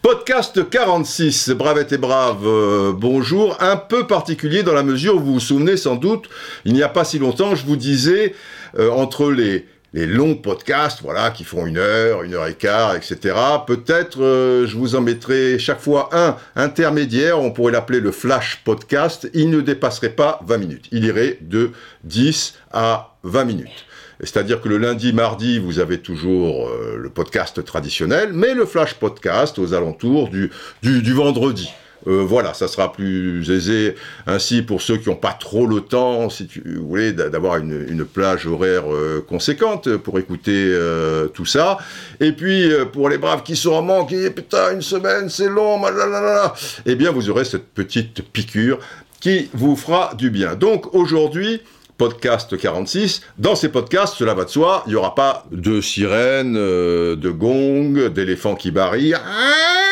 Podcast 46, Bravette et Brave, euh, bonjour. Un peu particulier dans la mesure où vous vous souvenez sans doute, il n'y a pas si longtemps, je vous disais, euh, entre les, les longs podcasts, voilà, qui font une heure, une heure et quart, etc. Peut-être euh, je vous en mettrai chaque fois un intermédiaire, on pourrait l'appeler le flash podcast. Il ne dépasserait pas 20 minutes. Il irait de 10 à 20 minutes. C'est-à-dire que le lundi, mardi, vous avez toujours euh, le podcast traditionnel, mais le flash podcast aux alentours du, du, du vendredi. Euh, voilà, ça sera plus aisé ainsi pour ceux qui n'ont pas trop le temps, si tu voulez, d'a- d'avoir une, plage horaire euh, conséquente pour écouter euh, tout ça. Et puis pour les braves qui sont en manque, et putain, une semaine, c'est long, malalalala, eh bien vous aurez cette petite piqûre qui vous fera du bien. Donc aujourd'hui, podcast 46. Dans ces podcasts, cela va de soi, il n'y aura pas de sirènes, de gongs, d'éléphants qui barillent, ah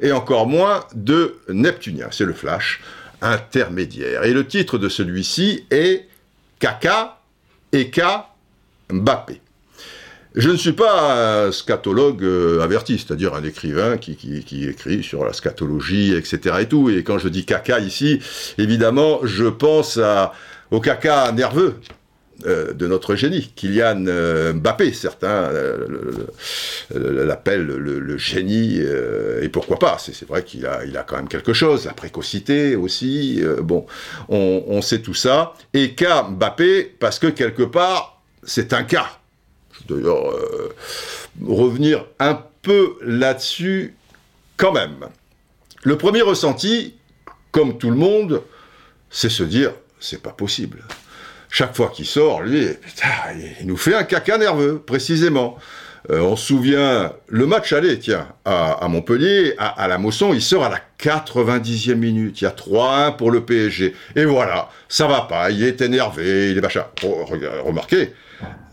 et encore moins de Neptunien. C'est le flash intermédiaire. Et le titre de celui-ci est Kaka Eka Mbappé. Je ne suis pas un scatologue euh, averti, c'est-à-dire un écrivain qui, écrit sur la scatologie, etc. et tout. Et quand je dis caca ici, évidemment, je pense au caca nerveux euh, de notre génie, Kylian euh, Mbappé. Certains euh, le- le- l'appellent le, génie, et pourquoi pas C'est vrai qu'il a, quand même quelque chose, la précocité aussi. bon, on, sait tout ça. Et cas Mbappé, parce que quelque part, c'est un cas. D'ailleurs revenir un peu là-dessus quand même. Le premier ressenti, comme tout le monde, c'est se dire c'est pas possible. Chaque fois qu'il sort, lui, putain, il nous fait un caca nerveux, précisément. Euh, on se souvient, le match aller, tiens, à, Montpellier, à, la Mosson, il sort à la 90e minute. Il y a 3-1 pour le PSG. Et voilà, ça va pas, il est énervé, il est machin. Remarquez,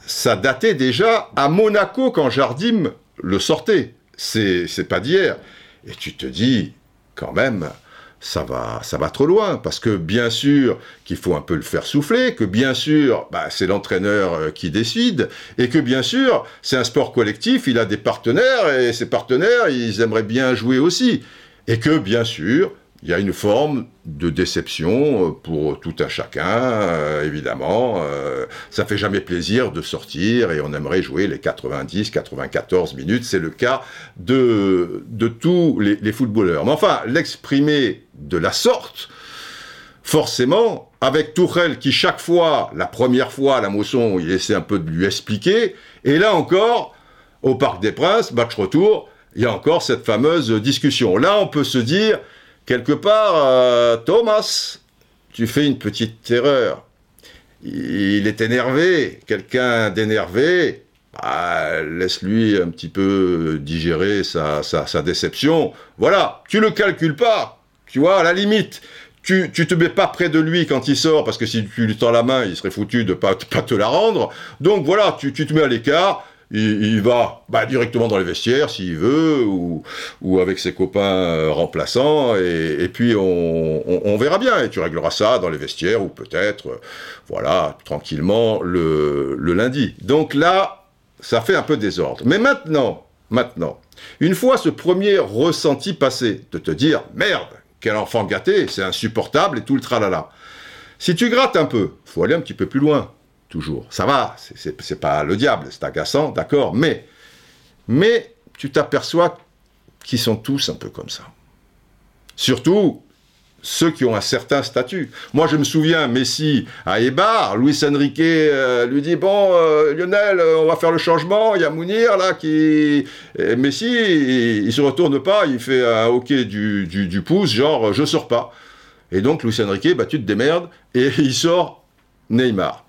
ça datait déjà à Monaco quand Jardim le sortait. C'est pas d'hier. Et tu te dis, quand même, ça va, ça va trop loin, parce que bien sûr qu'il faut un peu le faire souffler, que bien sûr, bah, c'est l'entraîneur euh, qui décide, et que bien sûr, c'est un sport collectif, il a des partenaires, et ces partenaires, ils aimeraient bien jouer aussi. Et que bien sûr, il y a une forme de déception euh, pour tout un chacun, euh, évidemment. euh, ça fait jamais plaisir de sortir et on aimerait jouer les 90, 94 minutes. C'est le cas de, de tous les, footballeurs. Mais enfin, l'exprimer de la sorte, forcément, avec Tourelle qui chaque fois, la première fois la Mosson, il essaie un peu de lui expliquer, et là encore, au Parc des Princes, match retour, il y a encore cette fameuse discussion. Là, on peut se dire, quelque part, euh, Thomas, tu fais une petite erreur. Il est énervé, quelqu'un d'énervé, bah, laisse-lui un petit peu digérer sa, sa, sa déception. Voilà, tu le calcules pas, tu vois, à la limite. Tu, tu te mets pas près de lui quand il sort, parce que si tu lui tends la main, il serait foutu de pas, pas te la rendre. Donc voilà, tu, tu te mets à l'écart, il, va bah, directement dans les vestiaires s'il veut, ou, ou avec ses copains euh, remplaçants, et, puis on, on, on verra bien, et tu régleras ça dans les vestiaires, ou peut-être, euh, voilà, tranquillement, le, le lundi. Donc là, ça fait un peu désordre. Mais maintenant, maintenant, une fois ce premier ressenti passé, de te dire, merde, quel enfant gâté, c'est insupportable, et tout le tralala. Si tu grattes un peu, faut aller un petit peu plus loin, toujours. Ça va, c'est- pas le diable, c'est agaçant, d'accord, mais, tu t'aperçois qu'ils sont tous un peu comme ça. Surtout ceux qui ont un certain statut. Moi, je me souviens, Messi à Eibar, Luis Enrique euh, lui dit Bon, euh, Lionel, euh, on va faire le changement. Il y a Mounir là qui. Messi, il, se retourne pas, il fait un hockey du pouce, genre je sors pas. Et donc, Luis Enrique, bah, tu te démerdes, et il sort Neymar.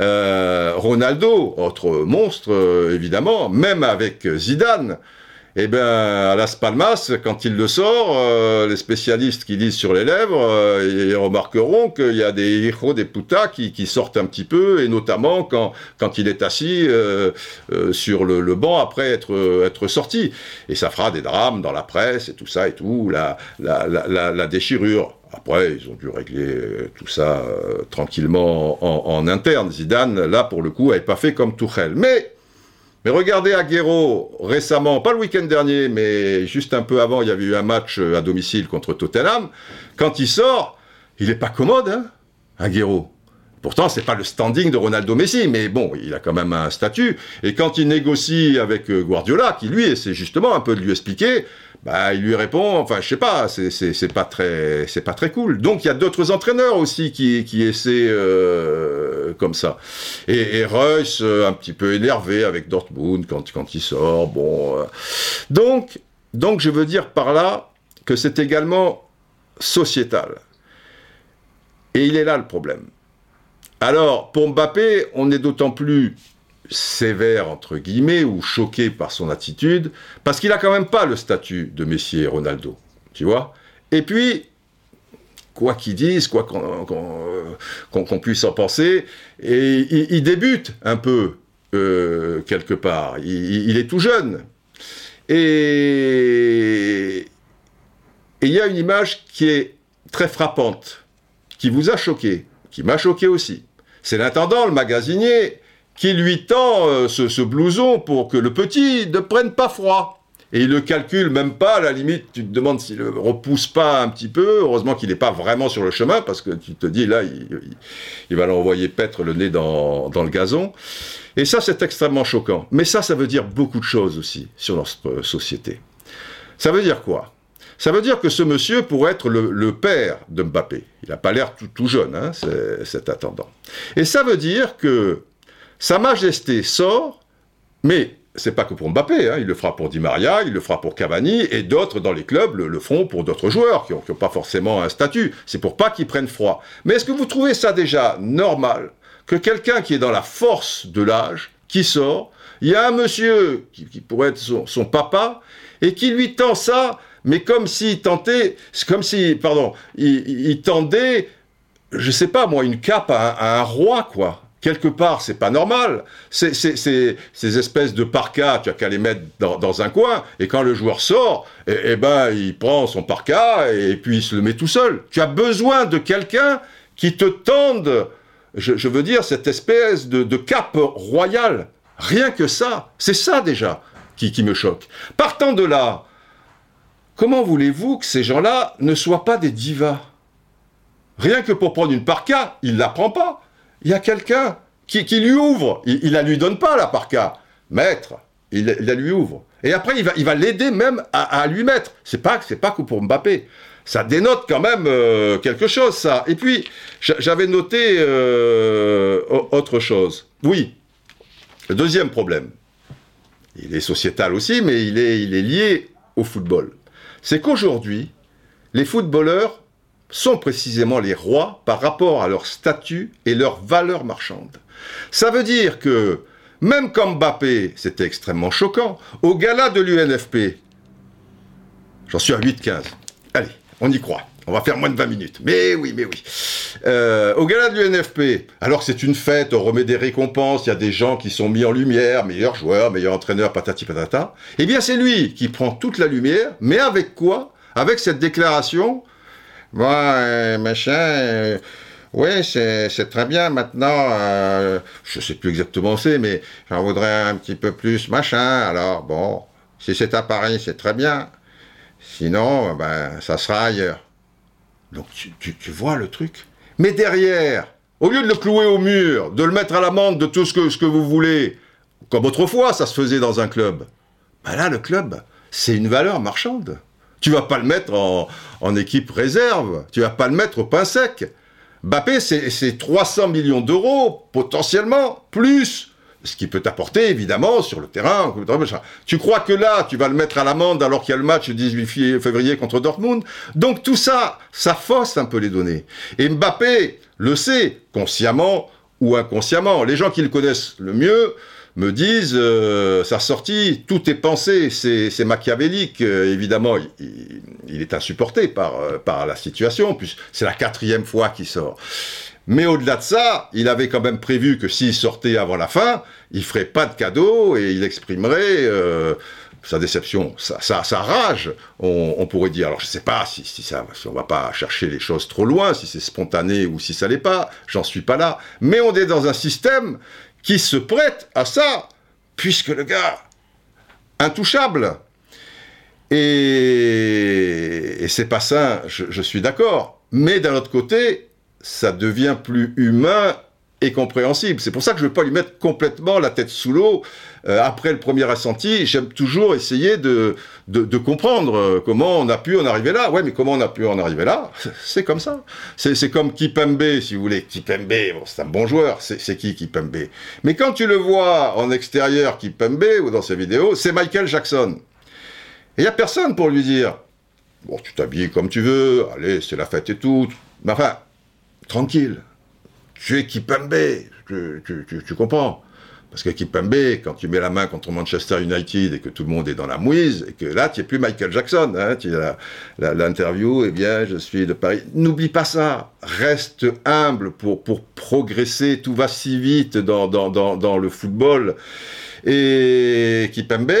Euh, Ronaldo, autre monstre, euh, évidemment, même avec Zidane, eh ben, à Las Palmas, quand il le sort, euh, les spécialistes qui lisent sur les lèvres, ils remarqueront qu'il y a des hijos, des putas qui, sortent un petit peu, et notamment quand, quand il est assis sur le, banc après être, sorti. Et ça fera des drames dans la presse et tout ça et tout, la, la, la déchirure. Après, ils ont dû régler euh, tout ça euh, tranquillement en, interne. Zidane, là, pour le coup, n'avait pas fait comme Tuchel. Mais, mais regardez Aguero récemment, pas le week-end dernier, mais juste un peu avant, il y avait eu un match à domicile contre Tottenham. Quand il sort, il n'est pas commode, hein, Aguero. Pourtant, c'est pas le standing de Ronaldo Messi, mais bon, il a quand même un statut. Et quand il négocie avec Guardiola, qui lui essaie justement un peu de lui expliquer, bah, il lui répond, enfin, je sais pas, c'est pas très, c'est pas très cool. Donc, il y a d'autres entraîneurs aussi qui, essaient euh, comme ça. Et, et euh, un petit peu énervé avec Dortmund quand, quand il sort. Bon, euh. donc, donc, je veux dire par là que c'est également sociétal. Et il est là le problème. Alors, pour Mbappé, on est d'autant plus sévère, entre guillemets, ou choqué par son attitude, parce qu'il a quand même pas le statut de Messi et Ronaldo, tu vois. Et puis, quoi qu'ils disent, quoi qu'on puisse en penser, et il, débute un peu euh, quelque part. Il, est tout jeune. Et il y a une image qui est très frappante, qui vous a choqué, qui m'a choqué aussi. C'est l'intendant, le magasinier, qui lui tend euh, ce, blouson pour que le petit ne prenne pas froid. Et il le calcule même pas, à la limite, tu te demandes s'il ne repousse pas un petit peu. Heureusement qu'il n'est pas vraiment sur le chemin, parce que tu te dis, là, il, va l'envoyer paître le nez dans, le gazon. Et ça, c'est extrêmement choquant. Mais ça, ça veut dire beaucoup de choses aussi sur notre société. Ça veut dire quoi? Ça veut dire que ce monsieur pourrait être le, père de Mbappé. Il n'a pas l'air tout, jeune, hein, cet attendant. Et ça veut dire que sa Majesté sort, mais c'est pas que pour Mbappé, hein, il le fera pour Di Maria, il le fera pour Cavani, et d'autres dans les clubs le, feront pour d'autres joueurs qui n'ont pas forcément un statut. C'est pour pas qu'ils prennent froid. Mais est-ce que vous trouvez ça déjà normal que quelqu'un qui est dans la force de l'âge, qui sort, il y a un monsieur qui, pourrait être son, papa, et qui lui tend ça, mais comme s'il tentait, comme si, pardon, il, tendait, je sais pas moi, une cape à un roi, quoi quelque part, c'est pas normal. Ces espèces de parkas, tu as qu'à les mettre dans, un coin, et quand le joueur sort, eh, eh, ben, il prend son parka et puis il se le met tout seul. Tu as besoin de quelqu'un qui te tende, je, veux dire, cette espèce de, cape royale. Rien que ça, c'est ça déjà qui, qui me choque. Partant de là, comment voulez-vous que ces gens-là ne soient pas des divas? Rien que pour prendre une parka, il ne la prend pas il y a quelqu'un qui, lui ouvre. Il ne la lui donne pas, la parka. Maître, il, la lui ouvre. Et après, il va l'aider même à, lui mettre. C'est pas, pas que pour Mbappé. Ça dénote quand même euh, quelque chose, ça. Et puis, j'avais noté euh, autre chose. Oui, le deuxième problème, il est sociétal aussi, mais il est, il est lié au football. C'est qu'aujourd'hui, les footballeurs sont précisément les rois par rapport à leur statut et leur valeur marchande. Ça veut dire que, même comme Mbappé, c'était extrêmement choquant, au gala de l'UNFP, j'en suis à 8-15, allez, on y croit. On va faire moins de 20 minutes. Mais oui, mais oui. Euh, au gala de l'UNFP, alors c'est une fête, on remet des récompenses, il y a des gens qui sont mis en lumière, meilleurs joueurs, meilleurs entraîneurs, patati patata. Eh bien, c'est lui qui prend toute la lumière, mais avec quoi? Avec cette déclaration Bon, euh, machin, euh, oui, c'est très bien. Maintenant, euh, je sais plus exactement c'est, mais j'en voudrais un petit peu plus, machin. Alors, bon, si c'est à Paris, c'est très bien. Sinon, ben, ça sera ailleurs. Donc, tu, tu, vois le truc. Mais derrière, au lieu de le clouer au mur, de le mettre à l'amende de tout ce que, ce que vous voulez, comme autrefois ça se faisait dans un club, ben là, le club, c'est une valeur marchande. Tu vas pas le mettre en, équipe réserve, tu vas pas le mettre au pain sec. Bappé, c'est 300 millions d'euros, potentiellement, plus ce qui peut t'apporter, évidemment, sur le terrain. Tu crois que là, tu vas le mettre à l'amende alors qu'il y a le match le 18 février contre Dortmund? Donc tout ça, ça fausse un peu les données. Et Mbappé le sait, consciemment ou inconsciemment. Les gens qui le connaissent le mieux me disent euh, sa sortie, tout est pensé, c'est machiavélique. Euh, évidemment, il, est insupporté par, euh, par la situation, puisque c'est la quatrième fois qu'il sort. Mais au-delà de ça, il avait quand même prévu que s'il sortait avant la fin, il ferait pas de cadeau et il exprimerait sa déception, sa, rage, on, pourrait dire. Alors je ne sais pas si, ça, si on va pas chercher les choses trop loin, si c'est spontané ou si ça l'est pas, j'en suis pas là. Mais on est dans un système qui se prête à ça, puisque le gars, intouchable. Et, et c'est pas ça, je suis d'accord. Mais d'un autre côté, ça devient plus humain et compréhensible. C'est pour ça que je ne veux pas lui mettre complètement la tête sous l'eau. Euh, après le premier ressenti, j'aime toujours essayer de, de, comprendre euh, comment on a pu en arriver là. Ouais, mais comment on a pu en arriver là C'est comme ça. C'est comme Kipembe, si vous voulez. Kipembe, bon, c'est un bon joueur. C'est qui Kipembe? Mais quand tu le vois en extérieur, Kipembe, ou dans ses vidéos, c'est Michael Jackson. Et il n'y a personne pour lui dire, bon, tu t'habilles comme tu veux, allez, c'est la fête et tout. Mais enfin, tranquille tu es Kipembe, tu, tu, comprends parce que Kipembe, quand tu mets la main contre Manchester United et que tout le monde est dans la mouise, et que là, tu n'es plus Michael Jackson, hein, tu l'interview, eh bien, je suis de Paris. N'oublie pas ça. Reste humble pour, pour progresser. Tout va si vite dans, dans, dans le football. Et Kipembe,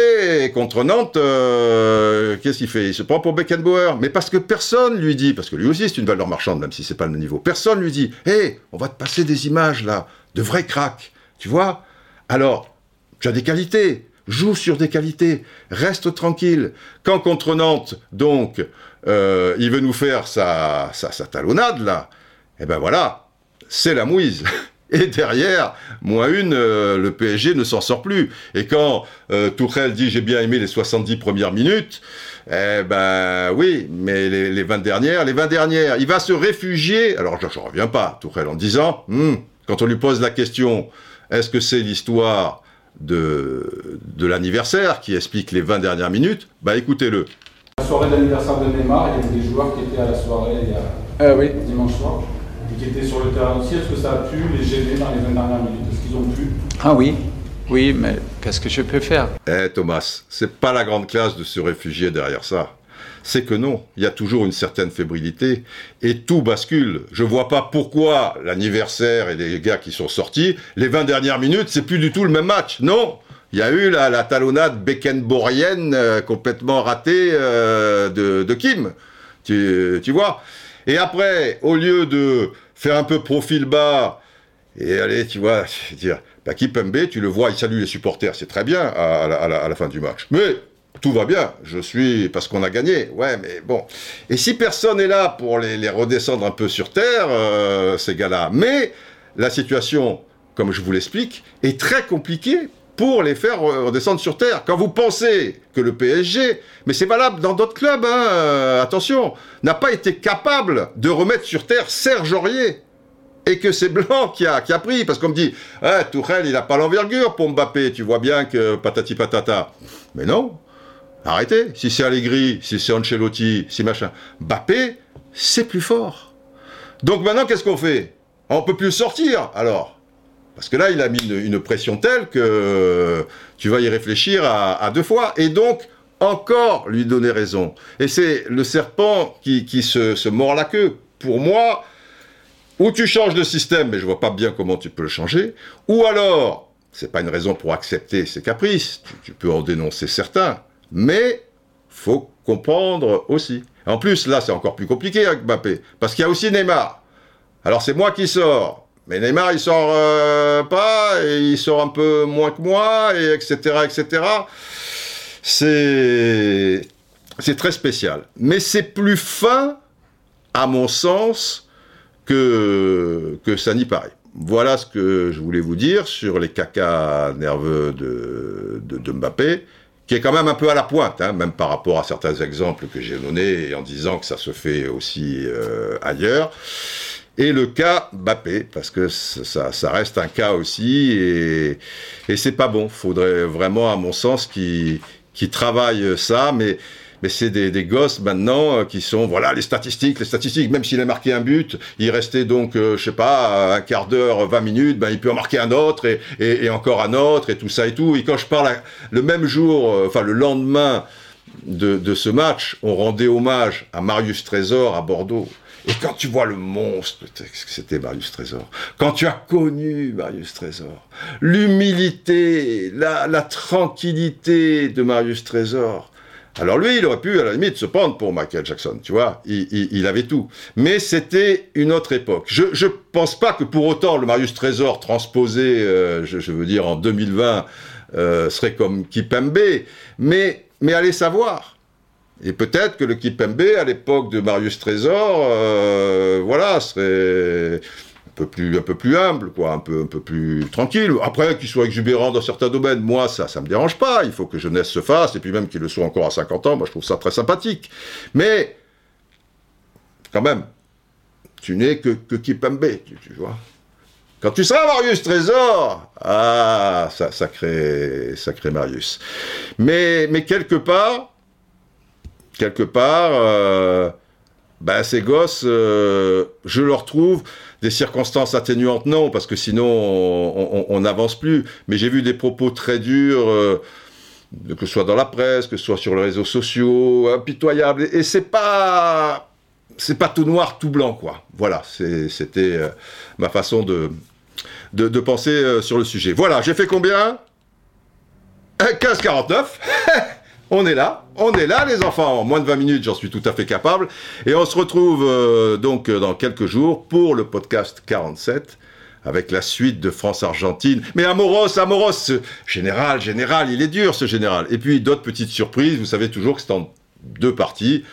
contre Nantes, euh, qu'est-ce qu'il fait? Il se prend pour Beckenbauer. Mais parce que personne lui dit, parce que lui aussi c'est une valeur marchande, même si c'est pas le niveau, personne lui dit, hé, on va te passer des images là, de vrais cracks. Tu vois? Alors, tu as des qualités. Joue sur des qualités, reste tranquille. Quand contre Nantes, donc, euh, il veut nous faire sa, sa, sa talonnade, là, eh ben voilà, c'est la mouise. Et derrière, moins une, euh, le PSG ne s'en sort plus. Et quand euh, Tourelle dit j'ai bien aimé les 70 premières minutes, eh ben oui, mais les, 20 dernières, les 20 dernières, il va se réfugier. Alors je ne reviens pas, Tourelle, en disant, hmm, quand on lui pose la question, est-ce que c'est l'histoire de, de l'anniversaire qui explique les 20 dernières minutes? Bah écoutez-le. La soirée d'anniversaire de Neymar, il y avait des joueurs qui étaient à la soirée il y a ah oui. dimanche soir qui étaient sur le terrain aussi, est-ce que ça a pu les gêner dans les 20 dernières minutes? Est-ce qu'ils ont pu? Ah oui, oui, mais qu'est-ce que je peux faire? Eh Thomas, c'est pas la grande classe de se réfugier derrière ça. C'est que non, il y a toujours une certaine fébrilité et tout bascule. Je vois pas pourquoi l'anniversaire et les gars qui sont sortis, les 20 dernières minutes, c'est plus du tout le même match. Non, il y a eu la, la talonnade beckenborienne euh, complètement ratée euh, de, de, Kim. Tu, tu vois? Et après, au lieu de faire un peu profil bas, et allez, tu vois, dire, bah, Kipembe, tu le vois, il salue les supporters, c'est très bien à, la, fin du match. Mais tout va bien, je suis parce qu'on a gagné, ouais, mais bon. Et si personne est là pour les, redescendre un peu sur terre, euh, ces gars-là, mais la situation, comme je vous l'explique, est très compliquée pour les faire redescendre sur terre. Quand vous pensez que le PSG, mais c'est valable dans d'autres clubs, hein, euh, attention, n'a pas été capable de remettre sur terre Serge Aurier, et que c'est Blanc qui a, pris, parce qu'on me dit, ah, Tourelle, il n'a pas l'envergure pour Mbappé, tu vois bien que patati patata. Mais non, arrêtez, si c'est Allegri, si c'est Ancelotti, si machin, Mbappé, c'est plus fort. Donc maintenant, qu'est-ce qu'on fait? On peut plus sortir, alors parce que là, il a mis une, pression telle que tu vas y réfléchir à, deux fois. Et donc, encore lui donner raison. Et c'est le serpent qui, se, mord la queue. Pour moi, ou tu changes de système, mais je vois pas bien comment tu peux le changer, ou alors, c'est pas une raison pour accepter ses caprices, tu, peux en dénoncer certains, mais faut comprendre aussi. En plus, là, c'est encore plus compliqué avec Mbappé, parce qu'il y a aussi Neymar. Alors c'est moi qui sors, mais Neymar, il sort euh, pas, et il sort un peu moins que moi, et etc., etc. C'est, c'est très spécial. Mais c'est plus fin, à mon sens, que, que ça n'y paraît. Voilà ce que je voulais vous dire sur les cacas nerveux de, de, Mbappé, qui est quand même un peu à la pointe, hein, même par rapport à certains exemples que j'ai donnés, en disant que ça se fait aussi euh, ailleurs et le cas Bappé, parce que ça, reste un cas aussi, et, c'est pas bon. Faudrait vraiment, à mon sens, qui travaillent ça, mais c'est des, gosses maintenant euh, qui sont, voilà, les statistiques, les statistiques, même s'il a marqué un but, il restait donc, euh, je sais pas, un quart d'heure, 20 minutes, ben, il peut en marquer un autre, et, encore un autre, et tout ça et tout. Et quand je parle le même jour, euh, enfin le lendemain de, ce match, on rendait hommage à Marius Trésor à Bordeaux. Et quand tu vois le monstre que c'était Marius Trésor, quand tu as connu Marius Trésor, l'humilité, la, la tranquillité de Marius Trésor, alors lui, il aurait pu, à la limite, se prendre pour Michael Jackson, tu vois, il, avait tout. Mais c'était une autre époque. Je ne pense pas que pour autant le Marius Trésor transposé, euh, je, veux dire, en 2020, euh, serait comme Kipembe, mais, mais allez savoir. Et peut-être que le Kipembe, à l'époque de Marius Trésor, euh, voilà, serait un peu plus humble, quoi, un peu, un peu plus tranquille. Après, qu'il soit exubérant dans certains domaines, moi, ça, ça me dérange pas. Il faut que jeunesse se fasse, et puis même qu'il le soit encore à 50 ans, moi, je trouve ça très sympathique. Mais, quand même, tu n'es que, que Kipembe, tu, vois. Quand tu seras Marius Trésor, ah, sacré, Marius. Mais, mais quelque part, quelque part, euh, ben, ces gosses, euh, je leur trouve des circonstances atténuantes, non, parce que sinon on n'avance plus. Mais j'ai vu des propos très durs, euh, que ce soit dans la presse, que ce soit sur les réseaux sociaux, impitoyables. Et, c'est pas, tout noir, tout blanc, quoi. Voilà, c'était ma façon de, de, penser euh, sur le sujet. Voilà, j'ai fait combien? 15,49 On est là, on est là les enfants, en moins de 20 minutes j'en suis tout à fait capable. Et on se retrouve euh, donc euh, dans quelques jours pour le podcast 47 avec la suite de France-Argentine. Mais Amoros, Amoros, général, général, il est dur ce général. Et puis d'autres petites surprises, vous savez toujours que c'est en deux parties.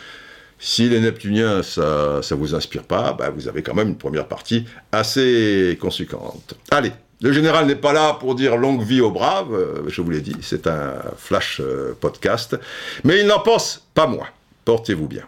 Si les Neptuniens, ça ne vous inspire pas, bah, vous avez quand même une première partie assez conséquente. Allez, le général n'est pas là pour dire longue vie aux braves, euh, je vous l'ai dit, c'est un flash euh, podcast, mais il n'en pense pas moins. Portez-vous bien.